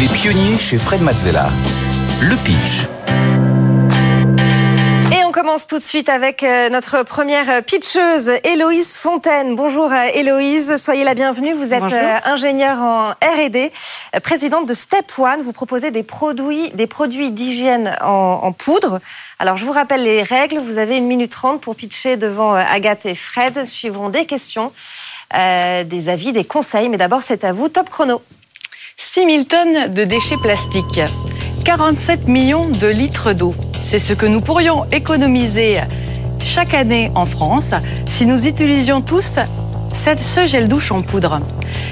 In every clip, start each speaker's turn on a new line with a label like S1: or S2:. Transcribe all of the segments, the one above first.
S1: Les pionniers chez Fred Mazzella. Le pitch.
S2: Et on commence tout de suite avec euh, notre première pitcheuse, Héloïse Fontaine. Bonjour euh, Héloïse, soyez la bienvenue. Vous êtes
S3: Bonjour.
S2: euh, ingénieure en R&D, euh, présidente de Step One. Vous proposez des produits, des produits d'hygiène en, en poudre. Alors je vous rappelle les règles. Vous avez une minute trente pour pitcher devant euh, Agathe et Fred. Suivront des questions, euh, des avis, des conseils. Mais d'abord c'est à vous. Top chrono.
S3: 6 000 tonnes de déchets plastiques, 47 millions de litres d'eau. C'est ce que nous pourrions économiser chaque année en France si nous utilisions tous ce gel douche en poudre.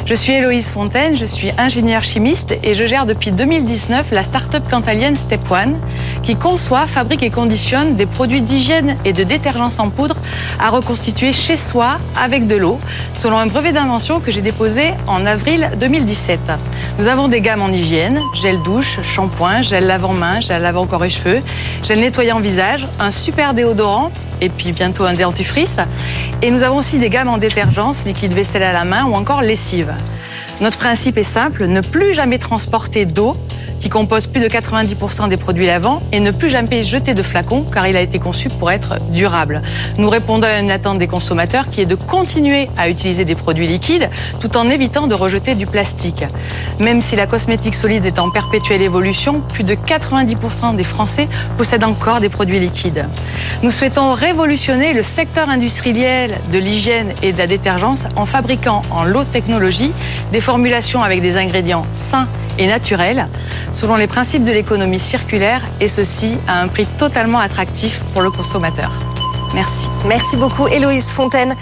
S3: Je suis Héloïse Fontaine, je suis ingénieure chimiste et je gère depuis 2019 la start-up cantalienne Step One qui conçoit, fabrique et conditionne des produits d'hygiène et de détergents en poudre à reconstituer chez soi avec de l'eau, selon un brevet d'invention que j'ai déposé en avril 2017. Nous avons des gammes en hygiène, gel douche, shampoing, gel lavant-main, gel lavant corps et cheveux, gel nettoyant visage, un super déodorant et puis bientôt un dentifrice. Et nous avons aussi des gammes en détergence, liquide vaisselle à la main ou encore lessive. Notre principe est simple, ne plus jamais transporter d'eau qui compose plus de 90% des produits lavants et ne plus jamais jeter de flacons car il a été conçu pour être durable. Nous répondons à une attente des consommateurs qui est de continuer à utiliser des produits liquides tout en évitant de rejeter du plastique. Même si la cosmétique solide est en perpétuelle évolution, plus de 90% des Français possèdent encore des produits liquides. Nous souhaitons révolutionner le secteur industriel de l'hygiène et de la détergence en fabriquant en low technologie des formulations avec des ingrédients sains et naturels selon les principes de l'économie circulaire et ceci à un prix totalement attractif pour le consommateur. Merci.
S2: Merci beaucoup Héloïse Fontaine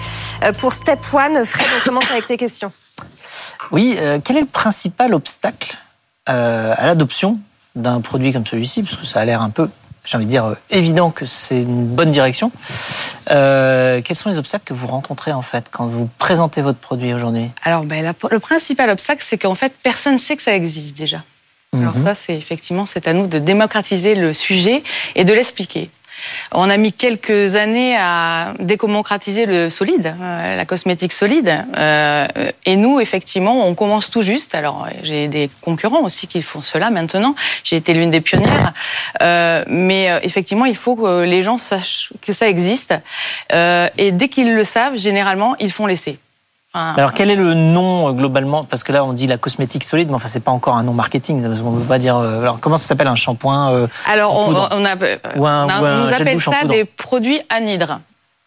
S2: Euh, pour Step One. Fred, on commence avec tes questions.
S4: Oui, euh, quel est le principal obstacle euh, à l'adoption d'un produit comme celui-ci Parce que ça a l'air un peu, j'ai envie de dire, euh, évident que c'est une bonne direction. Euh, quels sont les obstacles que vous rencontrez en fait quand vous présentez votre produit aujourd'hui?
S3: Alors, ben, la- le principal obstacle, c'est qu'en fait, personne ne sait que ça existe déjà. Alors
S4: Mhm.
S3: ça, c'est effectivement, c'est à nous de démocratiser le sujet et de l'expliquer. On a mis quelques années à démocratiser le solide, euh, la cosmétique solide. Euh, et nous, effectivement, on commence tout juste. Alors, j'ai des concurrents aussi qui font cela maintenant. J'ai été l'une des pionnières. Euh, mais euh, effectivement, il faut que les gens sachent que ça existe. Euh, et dès qu'ils le savent, généralement, ils font l'essai. Enfin,
S4: Alors quel est le nom euh, globalement? Parce que là on dit la cosmétique solide, mais enfin c'est pas encore un nom marketing. Ne peut pas dire. euh, alors comment ça s'appelle un shampoing euh,
S3: Alors, on, on a,
S4: Ou un-
S3: on
S4: ou un
S3: nous appelle ça
S4: poudre?
S3: des produits anhydres.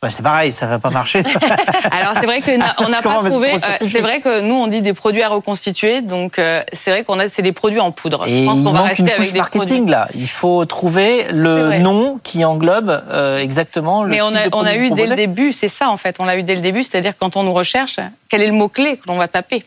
S4: C'est pareil, ça va pas marcher.
S3: Alors, c'est vrai qu'on n'a on pas trouvé. euh. C'est vrai que nous, on dit des produits à reconstituer. Donc, euh, c'est vrai qu'on a, c'est des produits en poudre.
S4: Et
S3: Je pense
S4: il
S3: qu'on va
S4: manque
S3: rester
S4: une
S3: avec des
S4: marketing
S3: produits.
S4: là. Il faut trouver le nom qui englobe euh, exactement le
S3: Mais on
S4: type
S3: a,
S4: de
S3: on a eu dès le début, c'est ça en fait, on l'a eu dès le début, c'est-à-dire quand on nous recherche, quel est le mot-clé que l'on va taper?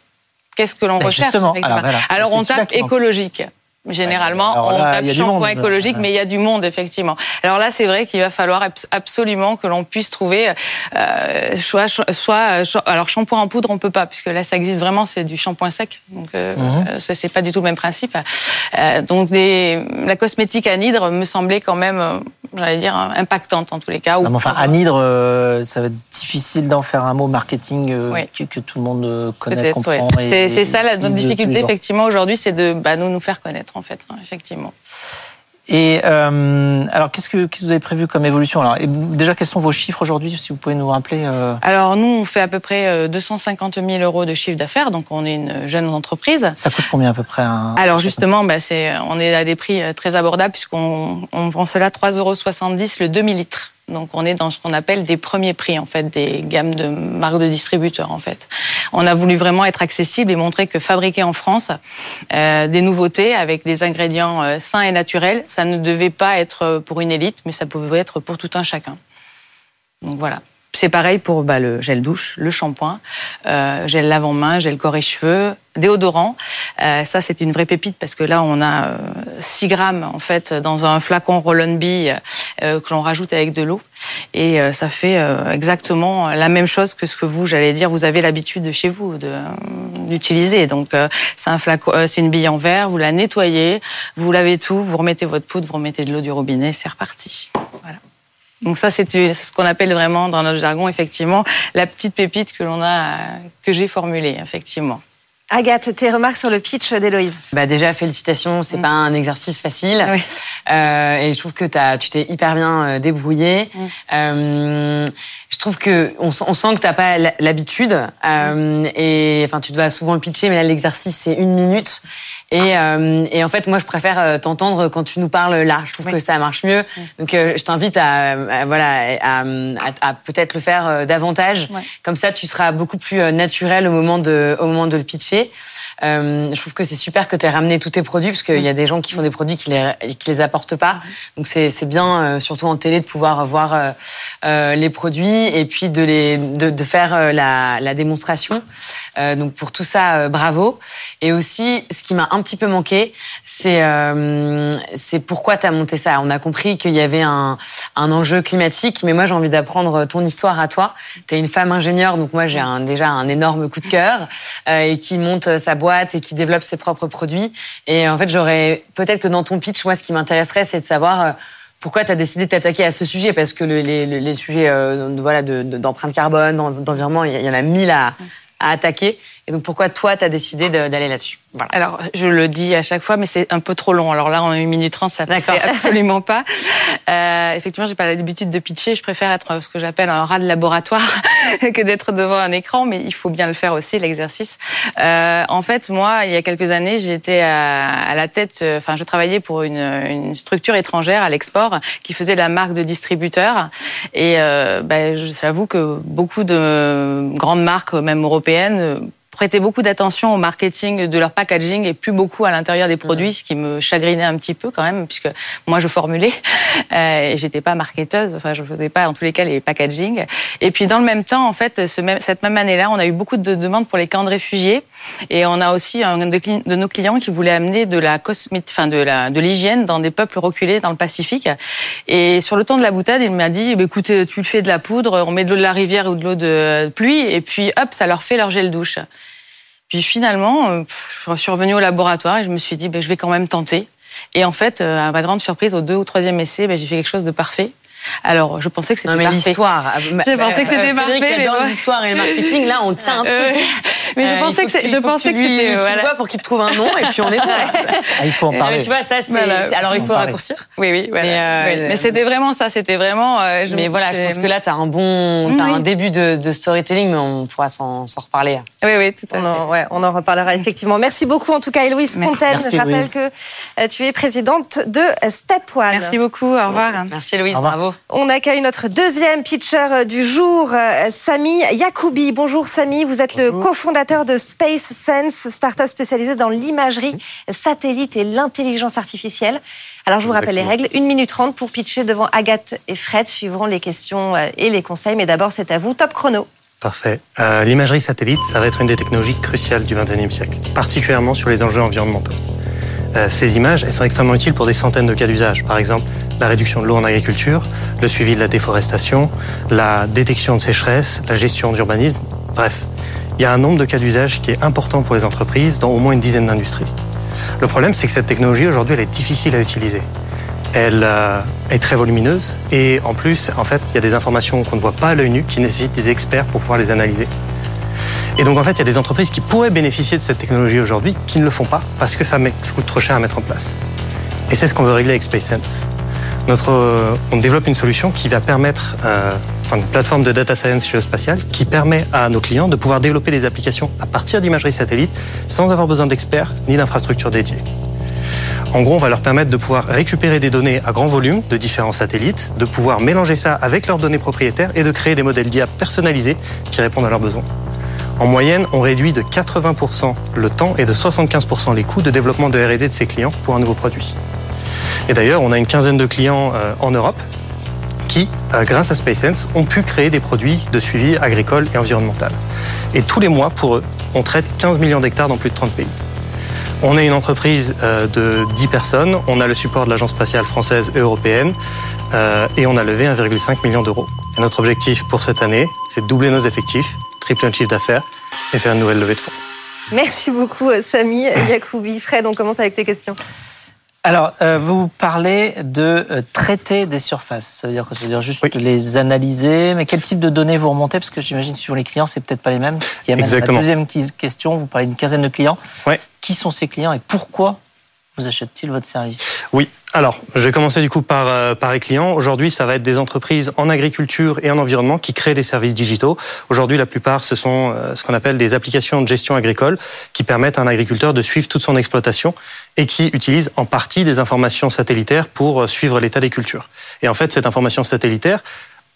S3: Qu'est-ce que l'on
S4: Ben,
S3: recherche
S4: justement,
S3: effectivement.
S4: alors voilà,
S3: Alors, on tape écologique. Généralement,
S4: Alors
S3: on
S4: là,
S3: tape shampoing
S4: monde.
S3: écologique, mais il y a du monde, effectivement. Alors là, c'est vrai qu'il va falloir abs- absolument que l'on puisse trouver euh, soit, soit, soit- alors shampoing en poudre, on peut pas, puisque là, ça existe vraiment, c'est du shampoing sec. Donc, euh, euh, ça, c'est pas du tout le même principe. Euh, donc, des, la cosmétique anhydre me semblait quand même, euh, j'allais dire, impactante en tous les cas.
S4: mais enfin, anhydre, euh, ça va être difficile d'en faire un mot marketing euh,
S3: Oui.
S4: que, que tout le monde euh, connaît, comprend.
S3: C'est ça la difficulté effectivement aujourd'hui, c'est de bah, nous nous faire connaître en fait, hein, effectivement.
S4: Et euh, alors, qu'est-ce que, qu'est-ce que vous avez prévu comme évolution? Alors, et Déjà, quels sont vos chiffres aujourd'hui, si vous pouvez nous rappeler euh,
S3: Alors nous, on fait à peu près euh, 250 000 euros de chiffre d'affaires, donc on est une jeune entreprise.
S4: Ça coûte combien à peu près un,
S3: Alors justement, bah, c'est, on est à des prix euh, très abordables puisqu'on on vend cela 3,70 euros le demi-litre. Donc on est dans ce qu'on appelle des premiers prix en fait, des gammes de marques de distributeurs en fait. On a voulu vraiment être accessible et montrer que fabriquer en France euh, des nouveautés avec des ingrédients euh, sains et naturels, ça ne devait pas être pour une élite, mais ça pouvait être pour tout un chacun. Donc voilà. c'est pareil pour bah, le gel douche, le shampoing, euh, gel lave-en-main, gel corps et cheveux, déodorant. Euh, ça, c'est une vraie pépite parce que là, on a 6 euh, grammes en fait dans un flacon Roll-on-Bee euh, que l'on rajoute avec de l'eau. Et ça fait exactement la même chose que ce que vous, j'allais dire, vous avez l'habitude chez vous d'utiliser. Donc, c'est un flacon, c'est une bille en verre, vous la nettoyez, vous lavez tout, vous remettez votre poudre, vous remettez de l'eau du robinet, c'est reparti. Voilà. Donc ça, c'est ce qu'on appelle vraiment dans notre jargon, effectivement, la petite pépite que l'on a, que j'ai formulée, effectivement.
S2: Agathe, tes remarques sur le pitch d'Héloïse?
S5: Bah Déjà, félicitations, c'est mm. pas un exercice facile. Oui. Euh, et je trouve que as, tu t'es hyper bien euh, débrouillé. Mm. Euh, je trouve que on, on sent que t'as pas l'habitude. Euh, et enfin, tu dois souvent le pitcher, mais là, l'exercice, c'est une minute. Et, euh, et, en fait, moi, je préfère euh, t'entendre quand tu nous parles là. Je trouve que ça marche mieux. Donc, euh, je t'invite à, voilà, à, à, peut-être le faire davantage. Comme ça, tu seras beaucoup plus naturel au moment de, au moment de le pitcher. Euh, je trouve que c'est super que tu aies ramené tous tes produits parce qu'il y a des gens qui font des produits qui les qui les apportent pas. Donc c'est c'est bien euh, surtout en télé de pouvoir voir euh, euh les produits et puis de les de, de faire la, la démonstration. donc pour tout ça bravo. Et aussi ce qui m'a un petit peu manqué, c'est c'est pourquoi tu as monté ça. On a compris qu'il y avait un un enjeu climatique, mais moi j'ai envie d'apprendre ton histoire à toi. Tu es une femme ingénieure, donc moi j'ai déjà un énorme coup de cœur et qui monte sa boîte et qui développe ses propres produits. Et en fait, j'aurais peut-être que dans ton pitch, moi, ce qui m'intéresserait, c'est de savoir euh, pourquoi tu as décidé de t'attaquer à ce sujet Parce que les, les, sujets euh, voilà, d'empreinte carbone, d'environnement, il y en a mille à, à attaquer. Et donc pourquoi toi, tu as décidé d'aller là-dessus?
S3: Voilà. Alors, je le dis à chaque fois, mais c'est un peu trop long. Alors là, en une minute trente, ça passe absolument pas. Euh, effectivement, j'ai pas l'habitude de pitcher. Je préfère être ce que j'appelle un rat de laboratoire que d'être devant un écran, mais il faut bien le faire aussi, l'exercice. Euh, en fait, moi, il y a quelques années, j'étais à, à, la tête, euh, enfin, je travaillais pour une, une structure étrangère à l'export qui faisait la marque de distributeur. Et euh, ben, j'avoue que beaucoup de grandes marques, même européennes, prêtaient beaucoup d'attention au marketing de leur packaging et plus beaucoup à l'intérieur des produits, ce qui me chagrinait un petit peu quand même, puisque moi je formulais euh, et j'étais pas marketeuse, enfin je faisais pas en tous les cas les packaging. Et puis dans le même temps, en fait, ce même, cette même année-là, on a eu beaucoup de demandes pour les camps de réfugiés et on a aussi un de, nos clients qui voulait amener de la cosmétique, enfin de la de l'hygiène dans des peuples reculés dans le Pacifique. Et sur le ton de la boutade, il m'a dit, bah, écoutez, tu le fais de la poudre, on met de l'eau de la rivière ou de l'eau de pluie et puis hop, ça leur fait leur gel douche. Puis finalement, euh, je suis revenue au laboratoire et je me suis dit, ben, je vais quand même tenter. Et en fait, euh, à ma grande surprise, au deux ou troisième essai, ben, j'ai fait quelque chose de parfait. Alors, je pensais que c'était parfait.
S5: l'histoire.
S3: Je pensais que c'était parfait.
S5: Mais dans l'histoire et le marketing, là, on tient un truc.
S3: mais je euh, pensais que, je pensais que c'était.
S5: Tu vois, pour qu'il te trouve un nom et puis on est bon.
S4: Ah, il faut en parler.
S5: tu vois, ça, c'est. Alors, il faut raccourcir.
S3: Oui, oui. Voilà. Mais, c'était vraiment ça. C'était vraiment.
S5: mais voilà, je pense que là, tu as un bon. As un début de, storytelling, mais on pourra s'en reparler.
S3: Oui, oui, tout à
S2: fait. On en, reparlera effectivement. Merci beaucoup, en tout cas, Héloïse Fontaine. Je rappelle que euh, tu es présidente de Step One.
S3: Merci beaucoup. Au revoir.
S5: Merci, Héloïse. Bravo.
S2: On accueille notre deuxième pitcher euh, du jour, euh, Sami Yacoubi. Bonjour Sami, vous êtes le cofondateur de Space Sense, start-up spécialisée dans l'imagerie satellite et l'intelligence artificielle. Alors je vous rappelle les règles, 1 minute 30 pour pitcher devant Agathe et Fred, suivront les questions euh, et les conseils, mais d'abord c'est à vous, top chrono.
S6: Parfait. L'imagerie satellite, ça va être une des technologies cruciales du XXIe siècle, particulièrement sur les enjeux environnementaux. Euh, ces images, elles sont extrêmement utiles pour des centaines de cas d'usage. Par exemple, la réduction de l'eau en agriculture, le suivi de la déforestation, la détection de sécheresse, la gestion d'urbanisme. Bref, il y a un nombre de cas d'usage qui est important pour les entreprises dans au moins une dizaine d'industries. Le problème, c'est que cette technologie, aujourd'hui, elle est difficile à utiliser. Elle euh, est très volumineuse et en plus, en fait, il y a des informations qu'on ne voit pas à l'œil nu qui nécessitent des experts pour pouvoir les analyser. Et donc en fait, il y a des entreprises qui pourraient bénéficier de cette technologie aujourd'hui qui ne le font pas parce que ça coûte trop cher à mettre en place. Et c'est ce qu'on veut régler avec SpaceSense. Euh, on développe une solution qui va permettre, euh, enfin, une plateforme de data science géospatiale qui permet à nos clients de pouvoir développer des applications à partir d'imagerie satellite sans avoir besoin d'experts ni d'infrastructures dédiées. En gros, on va leur permettre de pouvoir récupérer des données à grand volume de différents satellites, de pouvoir mélanger ça avec leurs données propriétaires et de créer des modèles d'IA personnalisés qui répondent à leurs besoins. En moyenne, on réduit de 80% le temps et de 75% les coûts de développement de R&D de ses clients pour un nouveau produit. Et d'ailleurs, on a une quinzaine de clients euh, en Europe qui, euh, grâce à SpaceSense, ont pu créer des produits de suivi agricole et environnemental. Et tous les mois, pour eux, on traite 15 millions d'hectares dans plus de 30 pays. On est une entreprise euh, de 10 personnes, on a le support de l'Agence spatiale française et européenne et on a levé 1,5 million d'euros. Et notre objectif pour cette année, c'est de doubler nos effectifs, tripler notre chiffre d'affaires et faire une nouvelle levée de fonds.
S2: Merci beaucoup, Samy Yacoubi. Fred, on commence avec tes questions.
S4: Alors, euh, vous parlez de euh, traiter des surfaces. Ça veut dire quoi? Ça veut dire juste
S6: Oui.
S4: les analyser. Mais quel type de données vous remontez? Parce que j'imagine suivant les clients, c'est peut-être pas les mêmes. Ce qui amène à la
S6: Exactement.
S4: deuxième question. Vous parlez d'une quinzaine de clients.
S6: Ouais.
S4: Qui sont ces clients et pourquoi vous achètent-ils votre service?
S6: Oui, alors je vais commencer du coup par, euh, par les clients. Aujourd'hui, ça va être des entreprises en agriculture et en environnement qui créent des services digitaux. Aujourd'hui, la plupart, ce sont euh, ce qu'on appelle des applications de gestion agricole qui permettent à un agriculteur de suivre toute son exploitation et qui utilisent en partie des informations satellitaires pour euh, suivre l'état des cultures. Et en fait, cette information satellitaire,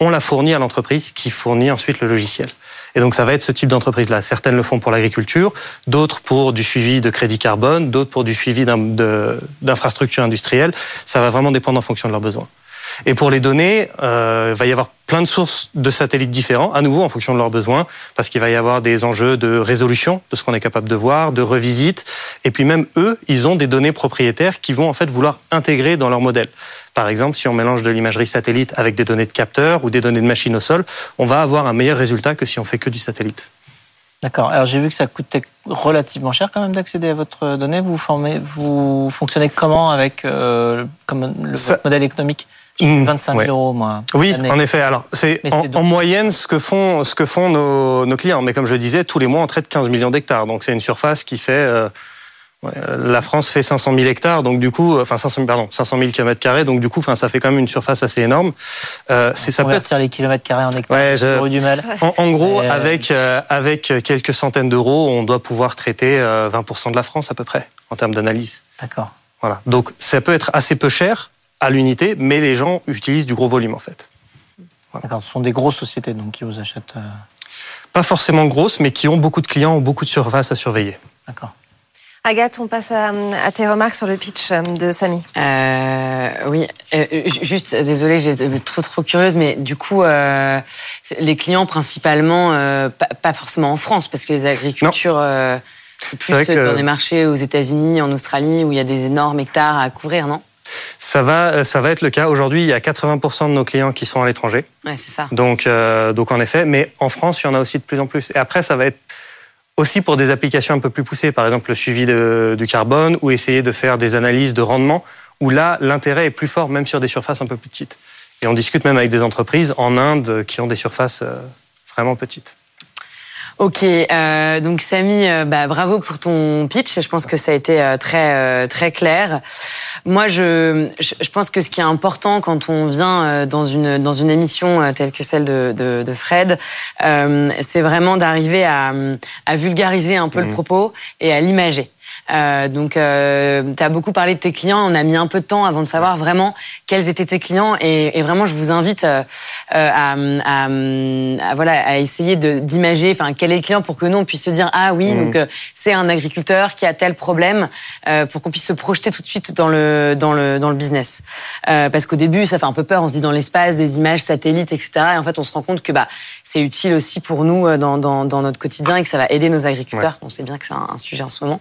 S6: on la fournit à l'entreprise qui fournit ensuite le logiciel. Et donc ça va être ce type d'entreprise-là. Certaines le font pour l'agriculture, d'autres pour du suivi de crédit carbone, d'autres pour du suivi d'infrastructures industrielles. Ça va vraiment dépendre en fonction de leurs besoins. Et pour les données, euh, il va y avoir plein de sources de satellites différents, à nouveau en fonction de leurs besoins, parce qu'il va y avoir des enjeux de résolution de ce qu'on est capable de voir, de revisite, et puis même eux, ils ont des données propriétaires qui vont en fait vouloir intégrer dans leur modèle. Par exemple, si on mélange de l'imagerie satellite avec des données de capteurs ou des données de machines au sol, on va avoir un meilleur résultat que si on fait que du satellite.
S4: D'accord. Alors j'ai vu que ça coûtait relativement cher quand même d'accéder à votre donnée. Vous formez, vous fonctionnez comment avec euh, comme le
S6: Ça-
S4: votre modèle économique?
S6: Mmh,
S4: 25
S6: ouais.
S4: 000 euros moi.
S6: Oui, en effet. Alors, c'est en,
S4: c'est donc-
S6: en moyenne ce que font, ce que font nos, nos clients. Mais comme je le disais, tous les mois, on traite 15 millions d'hectares. Donc, c'est une surface qui fait. euh, ouais, la France fait 500 000 hectares, donc du coup, enfin 500 000, pardon, 500 000 kilomètres carrés, donc du coup, enfin ça fait quand même une surface assez énorme. Euh, c'est ça peut être
S4: les kilomètres carrés en hectares,
S6: Ouais, je-
S4: du mal.
S6: en, en gros,
S4: Euh,
S6: avec euh, avec quelques centaines d'euros, on doit pouvoir traiter euh, 20% de la France à peu près en termes d'analyse.
S4: D'accord.
S6: Voilà. Donc ça peut être assez peu cher à l'unité, mais les gens utilisent du gros volume en fait.
S4: D'accord. Ce sont des grosses sociétés donc qui vous achètent. euh,
S6: Pas forcément grosses, mais qui ont beaucoup de clients, ont beaucoup de surfaces à surveiller.
S4: D'accord.
S2: Agathe, on passe à, à tes remarques sur le pitch de Samy.
S5: Euh, oui, euh, ju- juste, désolée, j'étais trop trop curieuse, mais du coup, euh, les clients principalement, euh, pas, pas forcément en France, parce que les agricultures, euh, c'est plus
S6: vrai que-
S5: dans des marchés aux États-Unis, en Australie, où il y a des énormes hectares à couvrir, non?
S6: Ça va, euh, ça va être le cas. Aujourd'hui, il y a 80% de nos clients qui sont à l'étranger.
S5: Ouais, c'est ça.
S6: Donc, euh, donc en effet, mais en France, il y en a aussi de plus en plus. Et après, ça va être aussi pour des applications un peu plus poussées, par exemple le suivi de- du carbone ou essayer de faire des analyses de rendement, où là, l'intérêt est plus fort, même sur des surfaces un peu plus petites. Et on discute même avec des entreprises en Inde qui ont des surfaces euh, vraiment petites.
S5: Ok, euh, donc Samy, euh, bah, bravo pour ton pitch. Je pense que ça a été euh, très euh, très clair. Moi, je, je je pense que ce qui est important quand on vient euh, dans une dans une émission euh, telle que celle de de, de Fred, euh, c'est vraiment d'arriver à, à vulgariser un peu le
S6: Mhm.
S5: propos et à l'imager. Euh, donc, euh, tu as beaucoup parlé de tes clients. On a mis un peu de temps avant de savoir vraiment quels étaient tes clients. Et, et vraiment, je vous invite euh, euh, à, à, à, voilà, à essayer d'imager enfin, quel est le client pour que nous, on puisse se dire Ah oui,
S6: Mhm.
S5: donc euh, c'est un agriculteur qui a tel problème, euh, pour qu'on puisse se projeter tout de suite dans le, dans le, dans le business. Euh, parce qu'au début, ça fait un peu peur. On se dit dans l'espace, des images satellites, etc. Et en fait, on se rend compte que bah, c'est utile aussi pour nous dans, dans, dans notre quotidien et que ça va aider nos agriculteurs. On sait bien que c'est un, un sujet en ce moment.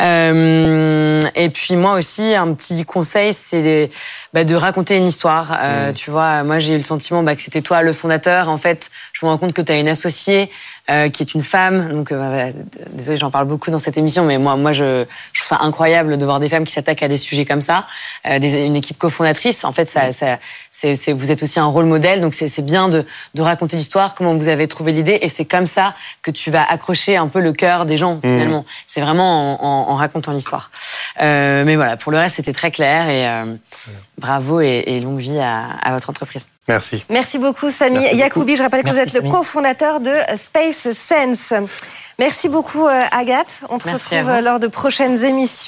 S5: Euh, et puis moi aussi, un petit conseil, c'est de, bah, de raconter une histoire. Euh, Tu vois, moi j'ai eu le sentiment bah, que c'était toi le fondateur. En fait, je me rends compte que tu as une associée euh, qui est une femme. Donc, bah, désolé, j'en parle beaucoup dans cette émission, mais moi, moi je, je trouve ça incroyable de voir des femmes qui s'attaquent à des sujets comme ça. Des, une équipe cofondatrice, en fait, ça, ça, c'est, c'est, vous êtes aussi un rôle modèle. Donc, c'est, bien de, de raconter l'histoire, comment vous avez trouvé l'idée. Et c'est comme ça que tu vas accrocher un peu le cœur des gens, finalement. C'est vraiment en, en, en racontant l'histoire. Euh, mais voilà, pour le reste, c'était très clair. Et euh, bravo et, et longue vie à, à votre entreprise.
S6: Merci.
S2: Merci beaucoup, Samy
S6: Merci beaucoup.
S2: Yacoubi. Je rappelle que
S4: Merci,
S2: vous êtes
S4: Samy.
S2: le cofondateur de Space Sense. Merci beaucoup, euh, Agathe. On te
S5: Merci à
S2: retrouve lors de prochaines émissions.